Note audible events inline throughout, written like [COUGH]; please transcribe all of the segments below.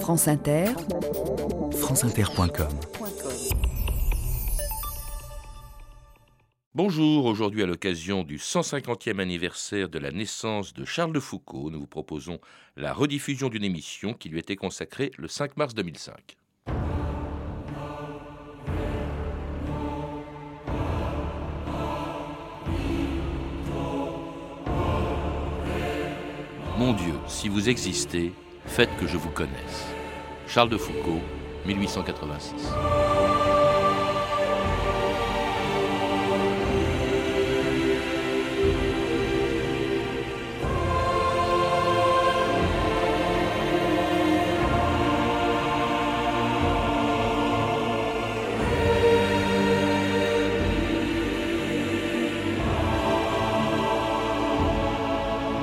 France Inter, franceinter.com Bonjour, aujourd'hui à l'occasion du 150e anniversaire de la naissance de Charles de Foucault, nous vous proposons la rediffusion d'une émission qui lui était consacrée le 5 mars 2005. Mon Dieu, si vous existez, faites que je vous connaisse. Charles de Foucault, 1886. «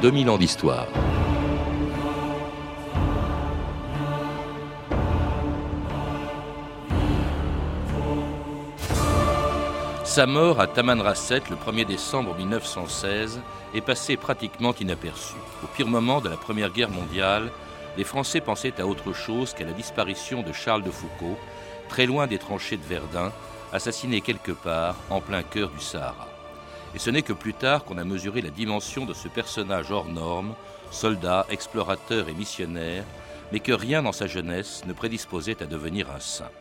2000 ans d'histoire. Sa mort à Tamanrasset le 1er décembre 1916 est passée pratiquement inaperçue. Au pire moment de la Première Guerre mondiale, les Français pensaient à autre chose qu'à la disparition de Charles de Foucault, très loin des tranchées de Verdun, assassiné quelque part en plein cœur du Sahara. Et ce n'est que plus tard qu'on a mesuré la dimension de ce personnage hors norme, soldat, explorateur et missionnaire, mais que rien dans sa jeunesse ne prédisposait à devenir un saint.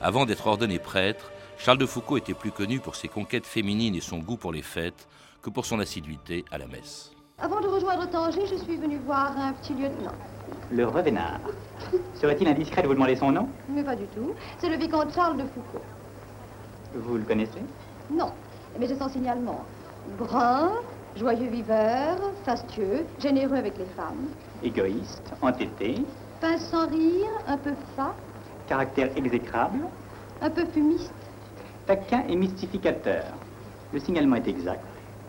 Avant d'être ordonné prêtre, Charles de Foucault était plus connu pour ses conquêtes féminines et son goût pour les fêtes que pour son assiduité à la messe. Avant de rejoindre Tanger, je suis venu voir un petit lieutenant. Le Revenard. [LAUGHS] Serait-il indiscret de vous demander son nom? Mais pas du tout. C'est le vicomte Charles de Foucault. Vous le connaissez? Non, mais j'ai son signalement. Brun, joyeux viveur, fastueux, généreux avec les femmes. Égoïste, entêté. Pince sans rire, un peu fat. Caractère exécrable. Un peu fumiste taquin et mystificateur. Le signalement est exact.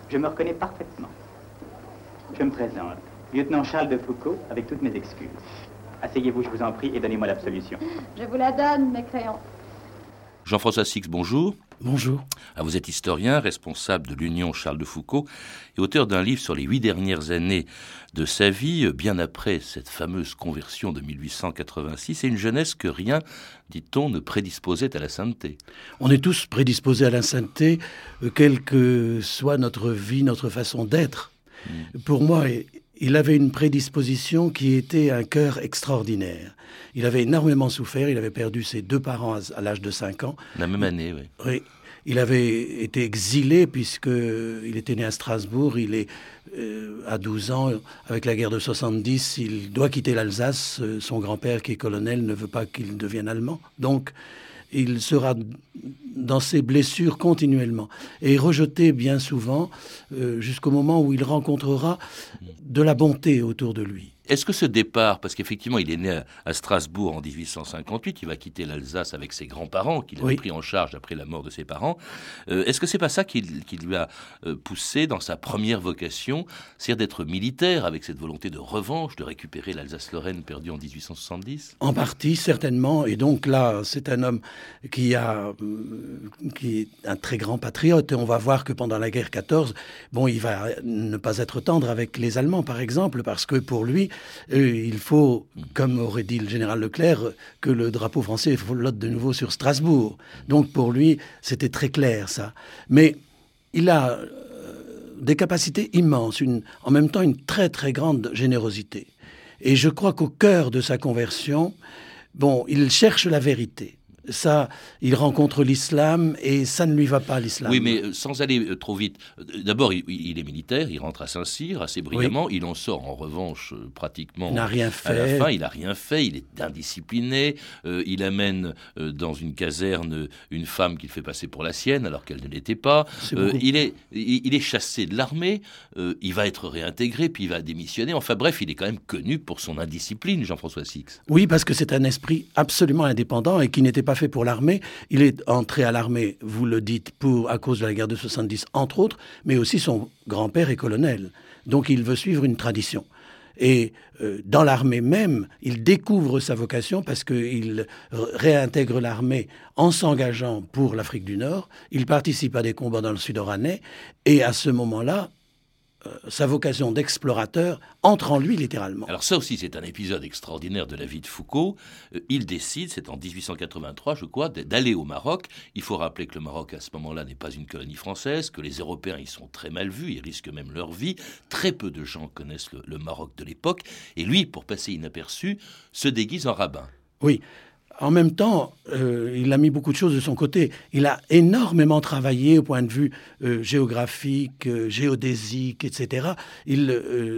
Je me reconnais parfaitement. Je me présente, lieutenant Charles de Foucault, avec toutes mes excuses. Asseyez-vous, je vous en prie, et donnez-moi l'absolution. Je vous la donne, mécréant. Jean-François Six, bonjour. Bonjour. Ah, vous êtes historien, responsable de l'Union Charles de Foucault et auteur d'un livre sur les huit dernières années de sa vie, euh, bien après cette fameuse conversion de 1886, et une jeunesse que rien, dit-on, ne prédisposait à la sainteté. On est tous prédisposés à la sainteté, euh, quelle que soit notre vie, notre façon d'être. Hmm. Pour moi, il avait une prédisposition qui était un cœur extraordinaire. Il avait énormément souffert, il avait perdu ses deux parents à, l'âge de 5 ans. La même année, oui. Oui. Il avait été exilé puisqu'il était né à Strasbourg. Il est euh, à 12 ans, avec la guerre de 70, il doit quitter l'Alsace. Euh, son grand-père, qui est colonel, ne veut pas qu'il devienne allemand. Donc, il sera dans ses blessures continuellement et rejeté bien souvent euh, jusqu'au moment où il rencontrera de la bonté autour de lui. Est-ce que ce départ, parce qu'effectivement il est né à Strasbourg en 1858, il va quitter l'Alsace avec ses grands-parents qu'il a pris en charge après la mort de ses parents, euh, est-ce que c'est pas ça qui, lui a euh, poussé dans sa première vocation, c'est-à-dire d'être militaire avec cette volonté de revanche, de récupérer l'Alsace-Lorraine perdue en 1870 En partie, certainement. Et donc là, c'est un homme qui, a, euh, qui est un très grand patriote. Et on va voir que pendant la guerre 14, bon, il va ne pas être tendre avec les Allemands, par exemple, parce que pour lui, il faut, comme aurait dit le général Leclerc, que le drapeau français flotte de nouveau sur Strasbourg. Donc pour lui, c'était très clair ça. Mais il a euh, des capacités immenses, en même temps une très très grande générosité. Et je crois qu'au cœur de sa conversion, bon, il cherche la vérité ça, il rencontre l'islam et ça ne lui va pas l'islam. Oui, mais euh, sans aller euh, trop vite. Euh, d'abord, il, est militaire, il rentre à Saint-Cyr assez brillamment. Il en sort en revanche pratiquement. Il n'a rien fait. À la fin, il n'a rien fait. Il est indiscipliné. il amène dans une caserne une femme qu'il fait passer pour la sienne alors qu'elle ne l'était pas. il est, il, est chassé de l'armée. il va être réintégré puis il va démissionner. Enfin bref, il est quand même connu pour son indiscipline, Jean-François Six. Oui, parce que c'est un esprit absolument indépendant et qui n'était pas fait pour l'armée. Il est entré à l'armée, vous le dites, pour, à cause de la guerre de 70, entre autres, mais aussi son grand-père est colonel. Donc il veut suivre une tradition. Et euh, dans l'armée même, il découvre sa vocation parce qu'il réintègre l'armée en s'engageant pour l'Afrique du Nord. Il participe à des combats dans le Sud-Oranais. Et à ce moment-là, sa vocation d'explorateur entre en lui littéralement. Alors ça aussi, c'est un épisode extraordinaire de la vie de Foucault. Euh, il décide, c'est en 1883, je crois, d'aller au Maroc. Il faut rappeler que le Maroc, à ce moment-là, n'est pas une colonie française, que les Européens y sont très mal vus, ils risquent même leur vie. Très peu de gens connaissent le Maroc de l'époque. Et lui, pour passer inaperçu, se déguise en rabbin. Oui, en même temps, euh, il a mis beaucoup de choses de son côté. Il a énormément travaillé au point de vue euh, géographique, euh, géodésique, etc. Il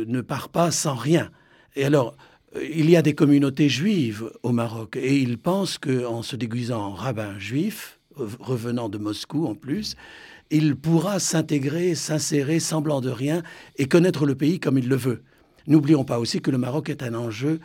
ne part pas sans rien. Et alors, il y a des communautés juives au Maroc, et il pense qu'en se déguisant en rabbin juif, revenant de Moscou en plus, il pourra s'intégrer, s'insérer, semblant de rien, et connaître le pays comme il le veut. N'oublions pas aussi que le Maroc est un enjeu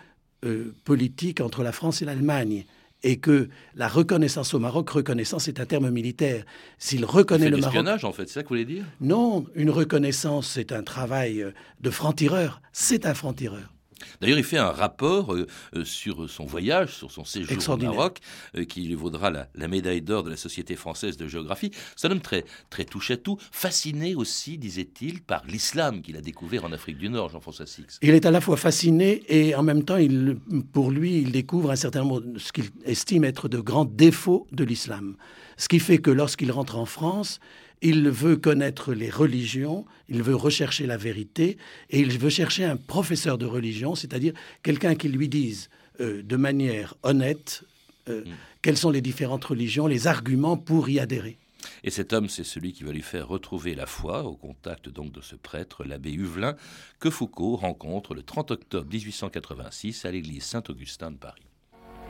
politique entre la France et l'Allemagne et que la reconnaissance au Maroc, reconnaissance est un terme militaire. S'il reconnaît le Maroc... en fait, c'est ça que vous voulez dire? Non, une reconnaissance, c'est un travail de franc-tireur. C'est un franc-tireur. D'ailleurs, il fait un rapport euh, euh, sur son voyage, sur son séjour au Maroc, euh, qui lui vaudra la, médaille d'or de la Société française de géographie. C'est un homme très, très touche à tout, fasciné aussi, disait-il, par l'islam qu'il a découvert en Afrique du Nord, Jean-François Six. Il est à la fois fasciné et en même temps, il, pour lui, il découvre un certain nombre, ce qu'il estime être de grands défauts de l'islam. Ce qui fait que lorsqu'il rentre en France, il veut connaître les religions, il veut rechercher la vérité, et il veut chercher un professeur de religion, c'est-à-dire quelqu'un qui lui dise euh, de manière honnête euh, mm. quelles sont les différentes religions, les arguments pour y adhérer. Et cet homme, c'est celui qui va lui faire retrouver la foi, au contact donc de ce prêtre, l'abbé Huvelin, que Foucault rencontre le 30 octobre 1886 à l'église Saint-Augustin de Paris.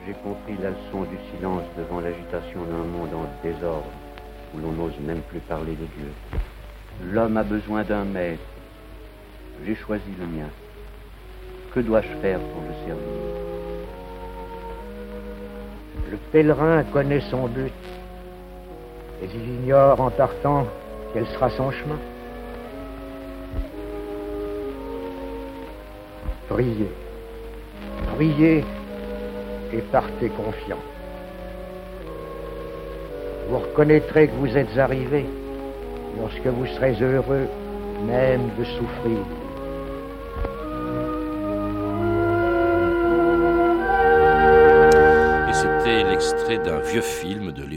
J'ai compris la leçon du silence devant l'agitation d'un monde en désordre où l'on n'ose même plus parler de Dieu. L'homme a besoin d'un maître. J'ai choisi le mien. Que dois-je faire pour le servir? Le pèlerin connaît son but, mais il ignore en partant quel sera son chemin. Priez, priez et partez confiant vous reconnaîtrez que vous êtes arrivé lorsque vous serez heureux même de souffrir.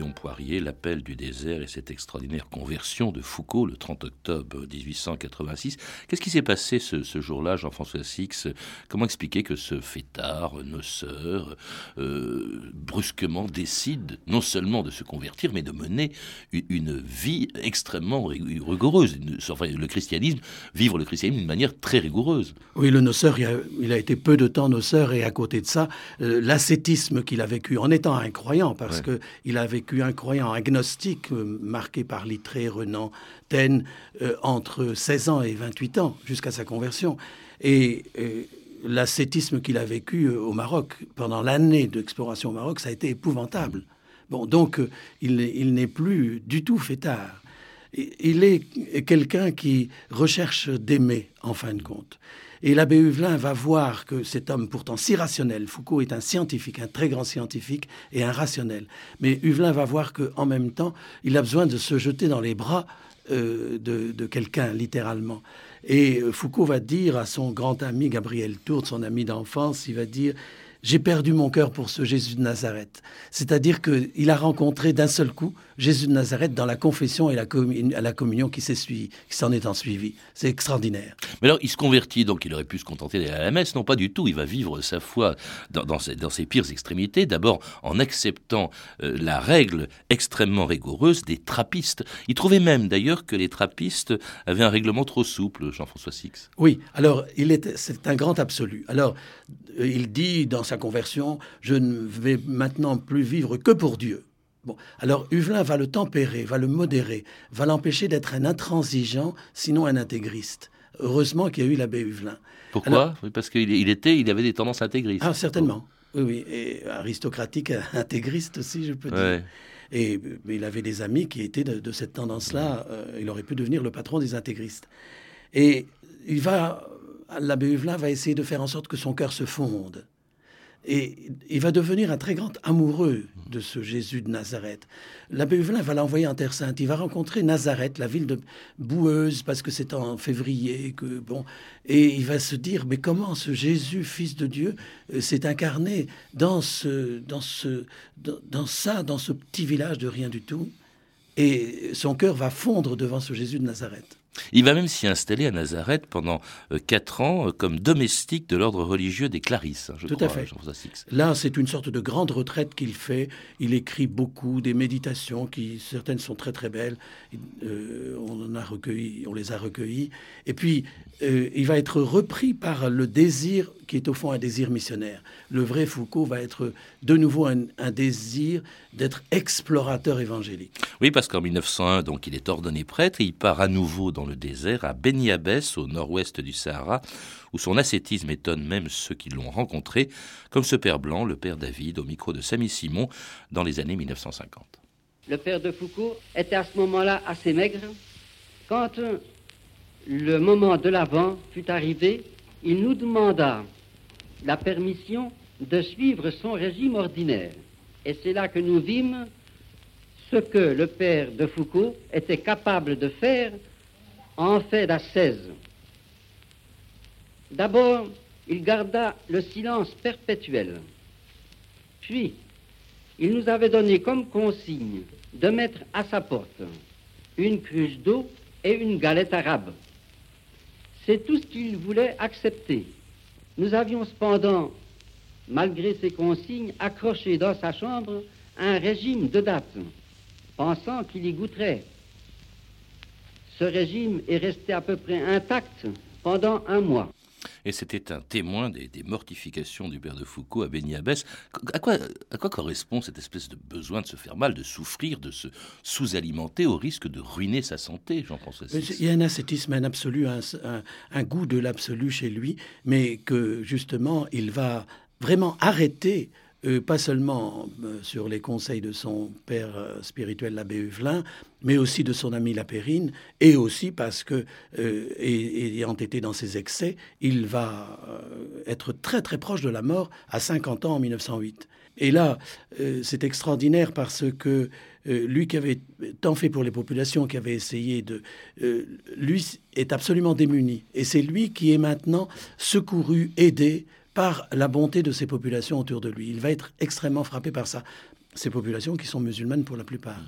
Léon Poirier, L'appel du désert et cette extraordinaire conversion de Foucault le 30 octobre 1886. Qu'est-ce qui s'est passé ce, jour-là, Jean-François Six? Comment expliquer que ce fêtard, noceur, euh, brusquement décide non seulement de se convertir, mais de mener une vie extrêmement rigoureuse enfin, Le christianisme, vivre le christianisme d'une manière très rigoureuse? Oui, le noceur, il a, été peu de temps noceur et à côté de ça, euh, l'ascétisme qu'il a vécu en étant un croyant, parce que qu'il a vécu un croyant agnostique, euh, marqué par Littré, Renan, Taine, euh, entre 16 ans et 28 ans, jusqu'à sa conversion. Et l'ascétisme qu'il a vécu euh, au Maroc, pendant l'année d'exploration au Maroc, ça a été épouvantable. Bon, donc, il, il n'est plus du tout fêtard. Il est quelqu'un qui recherche d'aimer, en fin de compte. Et l'abbé Huvelin va voir que cet homme pourtant si rationnel, Foucault est un scientifique, un très grand scientifique et un rationnel, mais Huvelin va voir qu'en même temps, il a besoin de se jeter dans les bras euh, de, quelqu'un, littéralement. Et euh, Foucault va dire à son grand ami Gabriel Tourte, son ami d'enfance, il va dire j'ai perdu mon cœur pour ce Jésus de Nazareth. C'est-à-dire qu'il a rencontré d'un seul coup Jésus de Nazareth dans la confession et la, la communion qui s'en est en suivi. C'est extraordinaire. Mais alors, il se convertit, donc il aurait pu se contenter d'aller à la messe. Non, pas du tout. Il va vivre sa foi dans, ses, pires extrémités. D'abord, en acceptant euh, la règle extrêmement rigoureuse des trappistes. Il trouvait même, d'ailleurs, que les trappistes avaient un règlement trop souple, Jean-François Six. Oui, alors, c'est un grand absolu. Alors, euh, il dit dans sa conversion, je ne vais maintenant plus vivre que pour Dieu. Bon, alors Huvelin va le tempérer, va le modérer, va l'empêcher d'être un intransigeant, sinon un intégriste. Heureusement qu'il y a eu l'abbé Huvelin. Pourquoi Parce qu'il était, il avait des tendances intégristes. Ah, certainement. Oui, oui, et aristocratique, [LAUGHS] intégriste aussi, je peux dire. Et il avait des amis qui étaient de, cette tendance-là. Euh, il aurait pu devenir le patron des intégristes. Et il va, l'abbé Huvelin va essayer de faire en sorte que son cœur se fonde Et il va devenir un très grand amoureux de ce Jésus de Nazareth. L'abbé Huvelin va l'envoyer en Terre Sainte. Il va rencontrer Nazareth, la ville de boueuse, parce que c'est en février. Que, bon, et il va se dire, mais comment ce Jésus, fils de Dieu, euh, s'est incarné dans, ce, dans, ce, dans ça, dans ce petit village de rien du tout? Et son cœur va fondre devant ce Jésus de Nazareth. Il va même s'y installer à Nazareth pendant euh, quatre ans euh, comme domestique de l'ordre religieux des Clarisses. Hein, je Tout à fait. Là, c'est une sorte de grande retraite qu'il fait. Il écrit beaucoup des méditations qui certaines sont très très belles. Euh, on en a recueilli, on les a recueillies. Et puis, il va être repris par le désir qui est au fond un désir missionnaire. Le vrai Foucault va être de nouveau un, désir d'être explorateur évangélique. Oui, parce qu'en 1901, donc, il est ordonné prêtre et il part à nouveau dans le désert, à Beni au nord-ouest du Sahara, où son ascétisme étonne même ceux qui l'ont rencontré, comme ce père blanc, le père David, au micro de Samy Simon, dans les années 1950. Le père de Foucault était à ce moment-là assez maigre. Quand le moment de l'avant fut arrivé, il nous demanda la permission de suivre son régime ordinaire. Et c'est là que nous vîmes ce que le père de Foucault était capable de faire en fait d'ascèse. D'abord, il garda le silence perpétuel. Puis, il nous avait donné comme consigne de mettre à sa porte une cruche d'eau et une galette arabe. C'est tout ce qu'il voulait accepter. Nous avions cependant, malgré ces consignes, accroché dans sa chambre un régime de date, pensant qu'il y goûterait. Ce régime est resté à peu près intact pendant un mois. Et c'était un témoin des, mortifications du père de Foucault à Béni À quoi, à quoi correspond cette espèce de besoin de se faire mal, de souffrir, de se sous-alimenter au risque de ruiner sa santé, Jean-François Il y a un ascétisme, un absolu, un, un goût de l'absolu chez lui, mais que justement, il va vraiment arrêter euh, pas seulement euh, sur les conseils de son père euh, spirituel, l'abbé Huvelin, mais aussi de son ami Lapérine, et aussi parce que, ayant été dans ses excès, il va être très très proche de la mort à 50 ans en 1908. Et là, c'est extraordinaire parce que lui qui avait tant fait pour les populations, qui avait essayé de... lui est absolument démuni. Et c'est lui qui est maintenant secouru, aidé par la bonté de ces populations autour de lui. Il va être extrêmement frappé par ça. Ces populations qui sont musulmanes pour la plupart.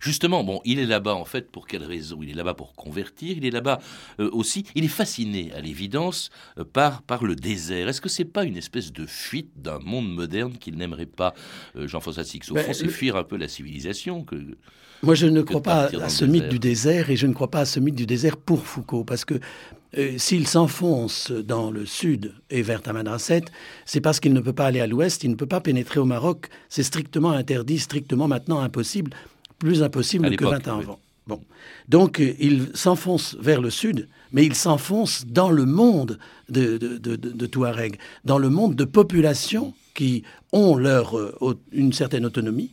Justement, bon, il est là-bas en fait pour quelle raison? Il est là-bas pour convertir, il est là-bas euh, aussi, il est fasciné à l'évidence euh, par, par le désert. Est-ce que c'est pas une espèce de fuite d'un monde moderne qu'il n'aimerait pas, euh, Jean-François Six Au ben, fond, c'est fuir un peu la civilisation que... Moi, je ne crois pas à ce mythe du désert et je ne crois pas à ce mythe du désert pour Foucault parce que s'il s'enfonce dans le sud et vers Tamanrasset, c'est parce qu'il ne peut pas aller à l'ouest, il ne peut pas pénétrer au Maroc. C'est strictement interdit, strictement maintenant impossible, plus impossible que 20 ans avant. Bon. Donc il s'enfonce vers le sud, mais il s'enfonce dans le monde de, de, Touareg, dans le monde de populations qui ont leur, euh, une certaine autonomie,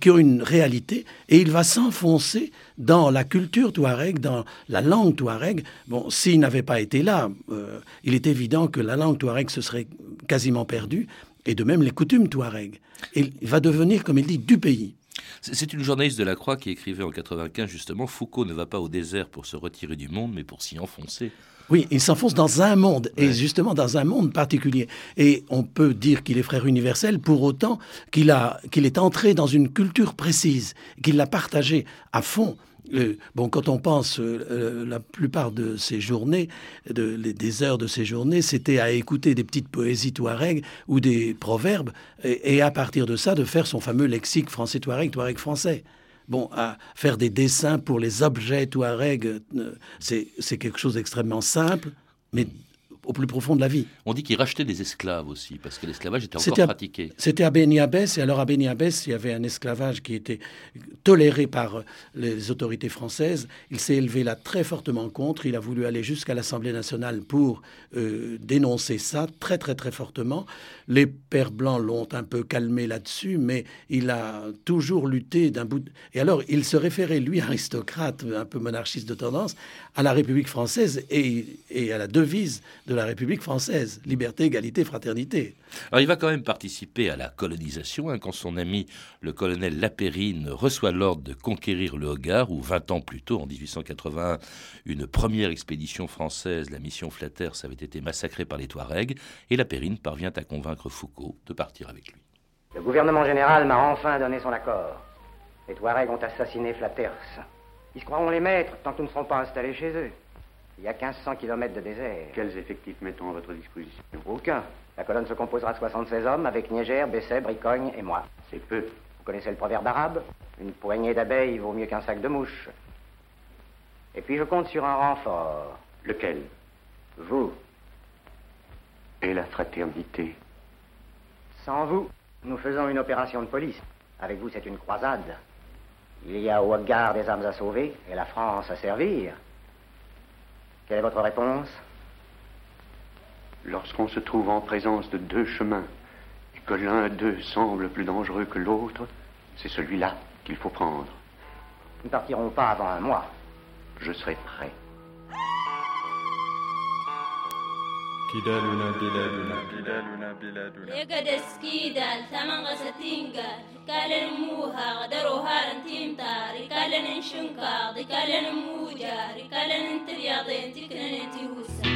qui ont une réalité, et il va s'enfoncer dans la culture touareg, dans la langue touareg. Bon, s'il n'avait pas été là, euh, il est évident que la langue touareg se serait quasiment perdue, et de même les coutumes touareg. il va devenir, comme il dit, du pays. C'est une journaliste de la Croix qui écrivait en 95 justement Foucault ne va pas au désert pour se retirer du monde, mais pour s'y enfoncer. Oui, il s'enfonce dans un monde, et justement dans un monde particulier. Et on peut dire qu'il est frère universel pour autant qu'il qu'il est entré dans une culture précise, qu'il l'a partagée à fond. Bon, quand on pense, euh, euh, la plupart de ces journées, de, des heures de ces journées, c'était à écouter des petites poésies touareg ou des proverbes, et, et, à partir de ça, de faire son fameux lexique français touareg, touareg français. Bon, à faire des dessins pour les objets Touareg, euh, c'est quelque chose d'extrêmement simple, mais au plus profond de la vie. On dit qu'il rachetait des esclaves aussi, parce que l'esclavage était encore pratiqué. C'était à Beni et alors à Beni il y avait un esclavage qui était toléré par les autorités françaises. Il s'est élevé là très fortement contre. Il a voulu aller jusqu'à l'Assemblée nationale pour euh, dénoncer ça très très très fortement. Les pères blancs l'ont un peu calmé là-dessus, mais il a toujours lutté d'un bout. Et alors, il se référait, lui, aristocrate, un peu monarchiste de tendance, à la République française et, et à la devise de la République française. Liberté, égalité, fraternité. Alors il va quand même participer à la colonisation hein, quand son ami le colonel Lapérine reçoit l'ordre de conquérir le Hogar, où 20 ans plus tôt, en 1881, une première expédition française, la mission Flatters, avait été massacrée par les Touaregs, et Lapérine parvient à convaincre Foucault de partir avec lui. Le gouvernement général m'a enfin donné son accord. Les Touaregs ont assassiné Flatters. Ils se croiront les maîtres tant que nous ne serons pas installés chez eux. Il y a 1500 km de désert. Quels effectifs mettons à votre disposition Aucun. La colonne se composera de 76 hommes avec Niger, Besset, Bricogne et moi. C'est peu. Vous connaissez le proverbe arabe? Une poignée d'abeilles vaut mieux qu'un sac de mouches. Et puis je compte sur un renfort. Lequel? Vous. Et la fraternité? Sans vous, nous faisons une opération de police. Avec vous, c'est une croisade. Il y a au Hogar des âmes à sauver et la France à servir. Quelle est votre réponse Lorsqu'on se trouve en présence de deux chemins et que l'un d'eux semble plus dangereux que l'autre, c'est celui-là qu'il faut prendre. Nous ne partirons pas avant un mois. Je serai prêt. كدالنا بلادنا بلادنا يا قدس كيدال ثمن غستينكا قال موها غدروا رنتيم تاري قال نشنكا قال موجاري قال انت رياضين تكنن انت هوسا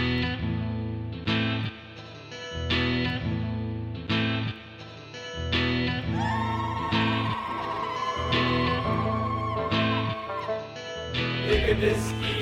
Look.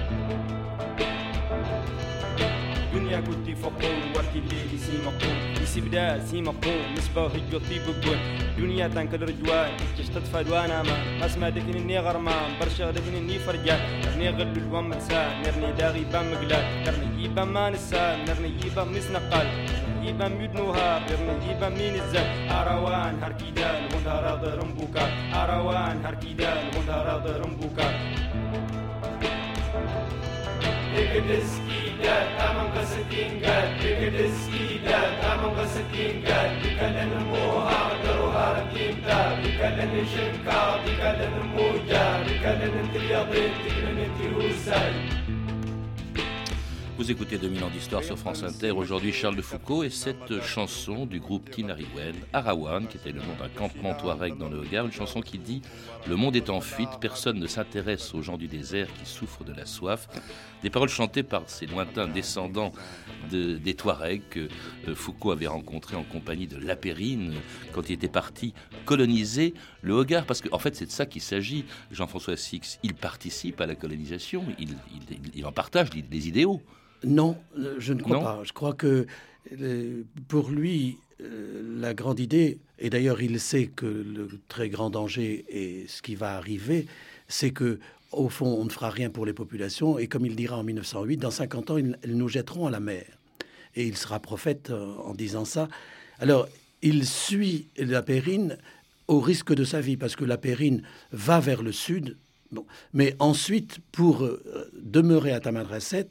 يا كنتي فقوم وقت الليل سي مقوم يسي بدا سي مقوم مصباح يطيب بقول دنيا تنكل رجوان تشتت فدوانا ما. ما سما دكنني غرمان برشا دكنني فرجان. نرني غل الوام متسان نرني داغي بام مقلال. نرني يبا ما نسان نرني يبا مسنقال يبا ميود نهار نرني يبا مين الزاد أروان هركيدال وندها راضي رمبوكا. أروان هركيدال وندها راضي رمبوكا. Take. tidak tamang bahasa tinggal Dengan rezeki dah tamang bahasa tinggal Di kalan nemu hak teruhar cinta. Di kalan yang syengkau, di kalan nemu jar. Di kalan yang teriak Vous écoutez 2000 ans d'histoire sur France Inter. Aujourd'hui, Charles de Foucault et cette chanson du groupe Tinariwen, Arawan, qui était le nom d'un campement touareg dans le Hogar, une chanson qui dit Le monde est en fuite, personne ne s'intéresse aux gens du désert qui souffrent de la soif. Des paroles chantées par ces lointains descendants de- des Touaregs que euh, Foucault avait rencontrés en compagnie de Lapérine quand il était parti coloniser le Hogar. Parce qu'en en fait, c'est de ça qu'il s'agit. Jean-François Six, il participe à la colonisation, il, il- en partage les idéaux. Non, euh, je ne crois Non pas. Je crois que euh, pour lui, euh, la grande idée, et d'ailleurs il sait que le très grand danger et ce qui va arriver, c'est que au fond, on ne fera rien pour les populations, et comme il dira en 1908, dans 50 ans, ils, elles nous jetteront à la mer. Et il sera prophète en disant ça. Alors, il suit la Périne au risque de sa vie, parce que la Périne va vers le sud. Bon. Mais ensuite, pour demeurer à Tamanrasset,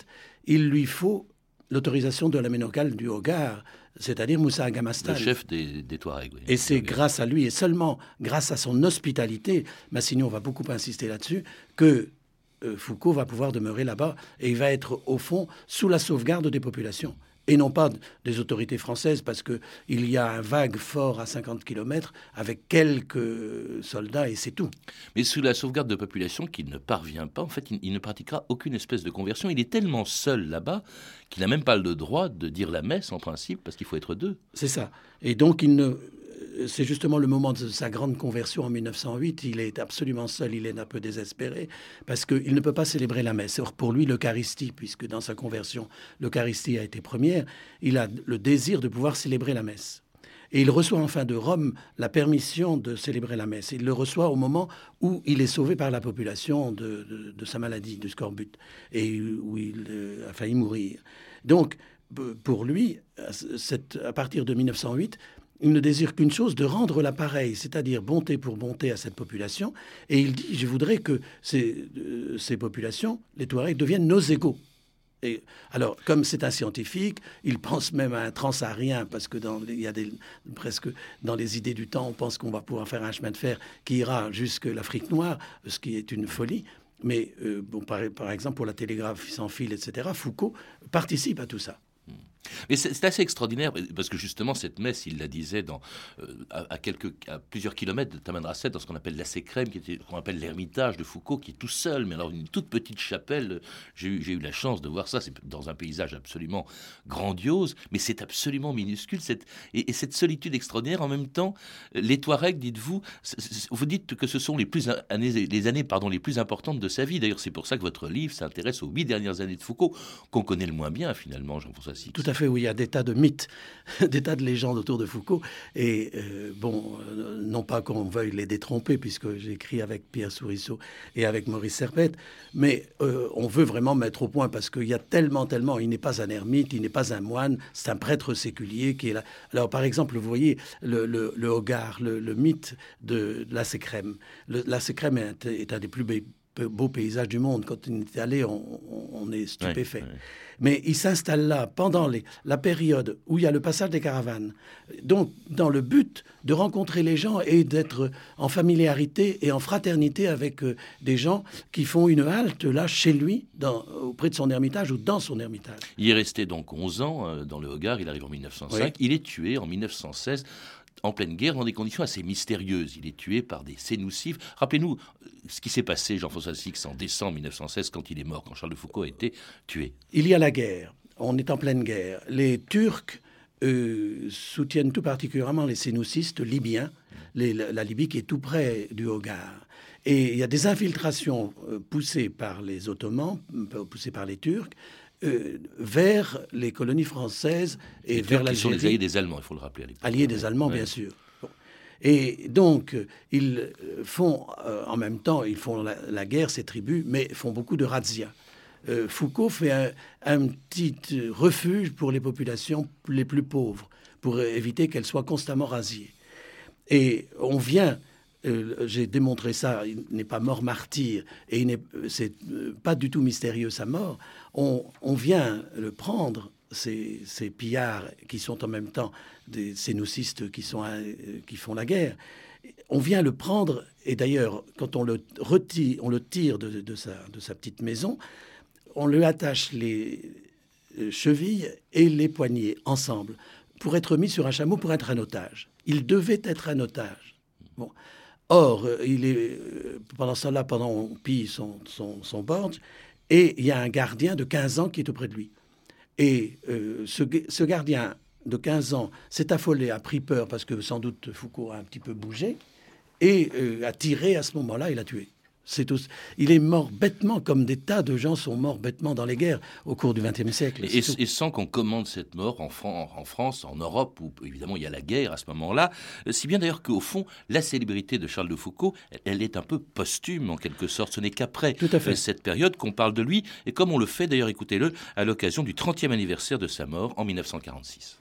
il lui faut l'autorisation de la ménocale du Hogar, c'est-à-dire Moussa Agamastan. Le chef des, des Touaregs. oui. Et c'est grâce à lui, et seulement grâce à son hospitalité, Massignon va beaucoup insister là-dessus, que euh, Foucault va pouvoir demeurer là-bas et il va être au fond sous la sauvegarde des populations. Et non pas des autorités françaises, parce qu'il y a un vague fort à 50 km avec quelques soldats et c'est tout. Mais sous la sauvegarde de population qu'il ne parvient pas, en fait, il, il ne pratiquera aucune espèce de conversion. Il est tellement seul là-bas qu'il n'a même pas le droit de dire la messe en principe, parce qu'il faut être deux. C'est ça. Et donc, il ne. C'est justement le moment de sa grande conversion en 1908. Il est absolument seul, il est un peu désespéré, parce qu'il ne peut pas célébrer la messe. Or, pour lui, l'Eucharistie, puisque dans sa conversion, l'Eucharistie a été première, il a le désir de pouvoir célébrer la messe. Et il reçoit enfin de Rome la permission de célébrer la messe. Il le reçoit au moment où il est sauvé par la population de, sa maladie, du scorbut, et où il euh, a failli mourir. Donc, pour lui, à partir de 1908, il ne désire qu'une chose, de rendre l'appareil, c'est-à-dire bonté pour bonté à cette population. Et il dit, je voudrais que ces, euh, populations, les Touaregs, deviennent nos égaux. Et alors, comme c'est un scientifique, il pense même à un transsaharien, parce que dans, il y a presque dans les idées du temps, on pense qu'on va pouvoir faire un chemin de fer qui ira jusque l'Afrique noire, ce qui est une folie. Mais euh, bon, par, par exemple, pour la télégraphie sans fil, etc., Foucault participe à tout ça. Mais c'est assez extraordinaire parce que justement cette messe, il la disait dans, euh, à, quelques, à plusieurs kilomètres de Tamanrasset, dans ce qu'on appelle la Sécrème, qu'on appelle l'ermitage de Foucault, qui est tout seul, mais alors une toute petite chapelle. J'ai eu, eu, la chance de voir ça. C'est dans un paysage absolument grandiose, mais c'est absolument minuscule. Cette, et, cette solitude extraordinaire, en même temps, les Touaregs, dites-vous, vous dites que ce sont les plus années, les années pardon, les plus importantes de sa vie. D'ailleurs, c'est pour ça que votre livre s'intéresse aux huit dernières années de Foucault, qu'on connaît le moins bien finalement, Jean-François Six. Tout à fait, oui. Il y a des tas de mythes, [LAUGHS] des tas de légendes autour de Foucault. Et euh, bon, euh, non pas qu'on veuille les détromper, puisque j'écris avec Pierre Sourisseau et avec Maurice Serpette, mais euh, on veut vraiment mettre au point parce qu'il y a tellement, tellement. Il n'est pas un ermite, il n'est pas un moine, c'est un prêtre séculier qui est là. Alors, par exemple, vous voyez le, Hogar, le, mythe de la Sécrème. La Sécrème est, est un des plus beaux paysages du monde. Quand on est allé, on, est stupéfait. Mais il s'installe là pendant les, la période où il y a le passage des caravanes. Donc, dans le but de rencontrer les gens et d'être en familiarité et en fraternité avec euh, des gens qui font une halte là chez lui, dans, auprès de son ermitage ou dans son ermitage. Il est resté donc 11 ans euh, dans le Hogar, il arrive en 1905. Il est tué en 1916 en pleine guerre dans des conditions assez mystérieuses. Il est tué par des sénoussifs. Rappelez-nous euh, ce qui s'est passé, Jean-François Six, en décembre 1916, quand il est mort, quand Charles de Foucault a été tué. Il y a la guerre. On est en pleine guerre. Les Turcs euh, soutiennent tout particulièrement les sénoussistes libyens, la, Libye qui est tout près du Hogar. Et il y a des infiltrations euh, poussées par les Ottomans, poussées par les Turcs, euh, vers les colonies françaises et vers l'Algérie. sont les alliés des Allemands, il faut le rappeler. alliés des Allemands, bien sûr. Et donc, ils euh, font, euh, en même temps, ils font la, guerre, ces tribus, mais font beaucoup de razzias. Foucault fait un, un, petit refuge pour les populations les plus pauvres, pour éviter qu'elles soient constamment razziées. Et on vient j'ai démontré ça, il n'est pas mort martyr et c'est pas du tout mystérieux sa mort on, vient le prendre, ces, pillards qui sont en même temps des sénoucistes qui, sont, euh, qui font la guerre, on vient le prendre, et d'ailleurs, quand on le retire, on le tire de, sa, de sa petite maison, on lui attache les euh, chevilles et les poignets ensemble pour être mis sur un chameau, pour être un otage. Il devait être un otage. Bon. Or, euh, il est, pendant ça là, pendant on pille son, son, son et il y a un gardien de 15 ans qui est auprès de lui. Et euh, ce, gardien de 15 ans s'est affolé, a pris peur parce que sans doute Foucault a un petit peu bougé et euh, a tiré à ce moment-là, il a tué. Il est mort bêtement, comme des tas de gens sont morts bêtement dans les guerres au cours du XXe siècle. Et, sans qu'on commande cette mort en, en, France, en Europe, où évidemment il y a la guerre à ce moment-là, euh, si bien d'ailleurs qu'au fond, la célébrité de Charles de Foucault, elle, est un peu posthume en quelque sorte. Ce n'est qu'après euh, cette période qu'on parle de lui, et comme on le fait d'ailleurs, écoutez-le, à l'occasion du 30e anniversaire de sa mort en 1946.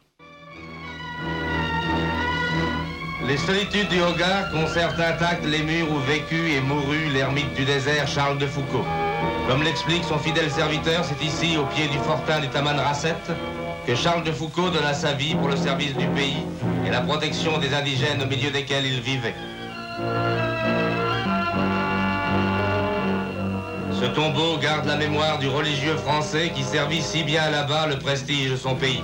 Les solitudes du Hogar conservent intacts les murs où vécut et mourut l'ermite du désert Charles de Foucault. Comme l'explique son fidèle serviteur, c'est ici, au pied du fortin du Taman Rasset, que Charles de Foucault donna sa vie pour le service du pays et la protection des indigènes au milieu desquels il vivait. Ce tombeau garde la mémoire du religieux français qui servit si bien là-bas le prestige de son pays.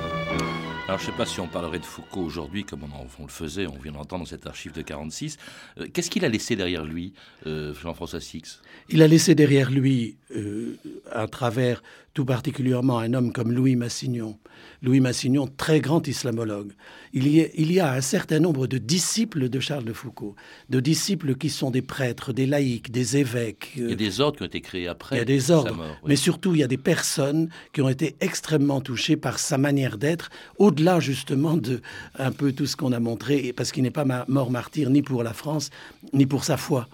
Alors je ne sais pas si on parlerait de Foucault aujourd'hui comme on, le faisait, on vient d'entendre cet archive de 46. Euh, qu'est-ce qu'il a laissé derrière lui, euh, Jean-François Six? Il a laissé derrière lui, euh, à travers tout particulièrement un homme comme Louis Massignon. Louis Massignon, très grand islamologue. Il y, a, il y, a, un certain nombre de disciples de Charles de Foucault, de disciples qui sont des prêtres, des laïcs, des évêques. Il y a des ordres qui ont été créés après. Il y a des ordres, mais surtout il y a des personnes qui ont été extrêmement touchées par sa manière d'être, au-delà justement de un peu tout ce qu'on a montré, parce qu'il n'est pas mort martyr ni pour la France, ni pour sa foi.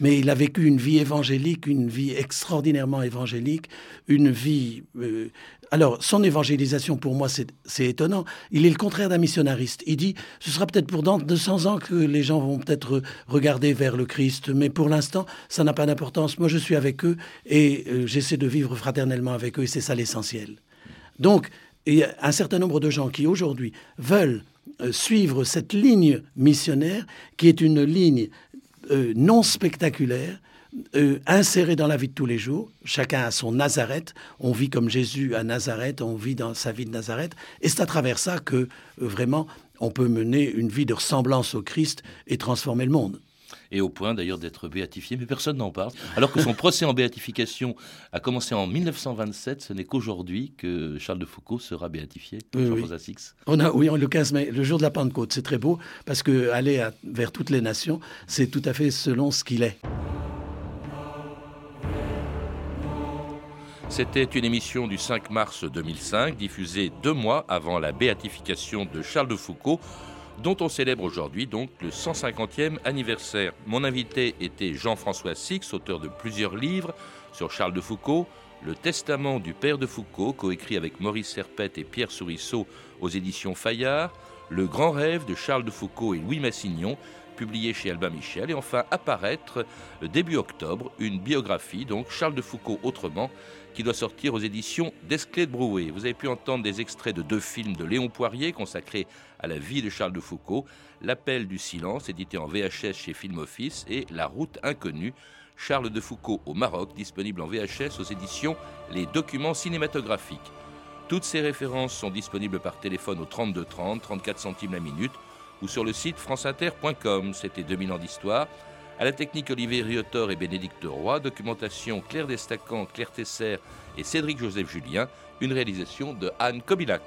Mais il a vécu une vie évangélique, une vie extraordinairement évangélique, une vie... euh, alors, son évangélisation, pour moi, c'est étonnant. Il est le contraire d'un missionnariste. Il dit, ce sera peut-être pour dans 200 ans que les gens vont peut-être regarder vers le Christ, mais pour l'instant, ça n'a pas d'importance. Moi, je suis avec eux et euh, j'essaie de vivre fraternellement avec eux, et c'est ça l'essentiel. Donc, il y a un certain nombre de gens qui, aujourd'hui, veulent euh, suivre cette ligne missionnaire, qui est une ligne euh, non spectaculaire, euh, insérée dans la vie de tous les jours. Chacun a son Nazareth. On vit comme Jésus à Nazareth, on vit dans sa vie de Nazareth. Et c'est à travers ça que, euh, vraiment, on peut mener une vie de ressemblance au Christ et transformer le monde. Et au point d'ailleurs d'être béatifié, mais personne n'en parle. Alors que son [LAUGHS] procès en béatification a commencé en 1927, ce n'est qu'aujourd'hui que Charles de Foucault sera béatifié. Oui, oui. On a, oui, le 15 mai, le jour de la Pentecôte, c'est très beau parce que aller à- vers toutes les nations, c'est tout à fait selon ce qu'il est. C'était une émission du 5 mars 2005, diffusée deux mois avant la béatification de Charles de Foucault, dont on célèbre aujourd'hui donc le 150e anniversaire. Mon invité était Jean-François Six, auteur de plusieurs livres sur Charles de Foucault, Le Testament du Père de Foucault, coécrit avec Maurice Serpette et Pierre Sourisseau aux éditions Fayard, Le Grand Rêve de Charles de Foucault et Louis Massignon, publié chez Albin Michel, et enfin apparaître début octobre une biographie, donc Charles de Foucault autrement, qui doit sortir aux éditions d'Esclés de Brouet. Vous avez pu entendre des extraits de deux films de Léon Poirier consacrés à la vie de Charles de Foucault, L'appel du silence, édité en VHS chez Film Office, et La route inconnue, Charles de Foucault au Maroc, disponible en VHS aux éditions Les documents cinématographiques. Toutes ces références sont disponibles par téléphone au 32 30, 34 centimes la minute, ou sur le site franceinter.com. C'était 2000 ans d'histoire. À la technique Olivier Riotor et Bénédicte Roy, documentation Claire Destacan, Claire Tesser et Cédric Joseph Julien, une réalisation de Anne Kobilac.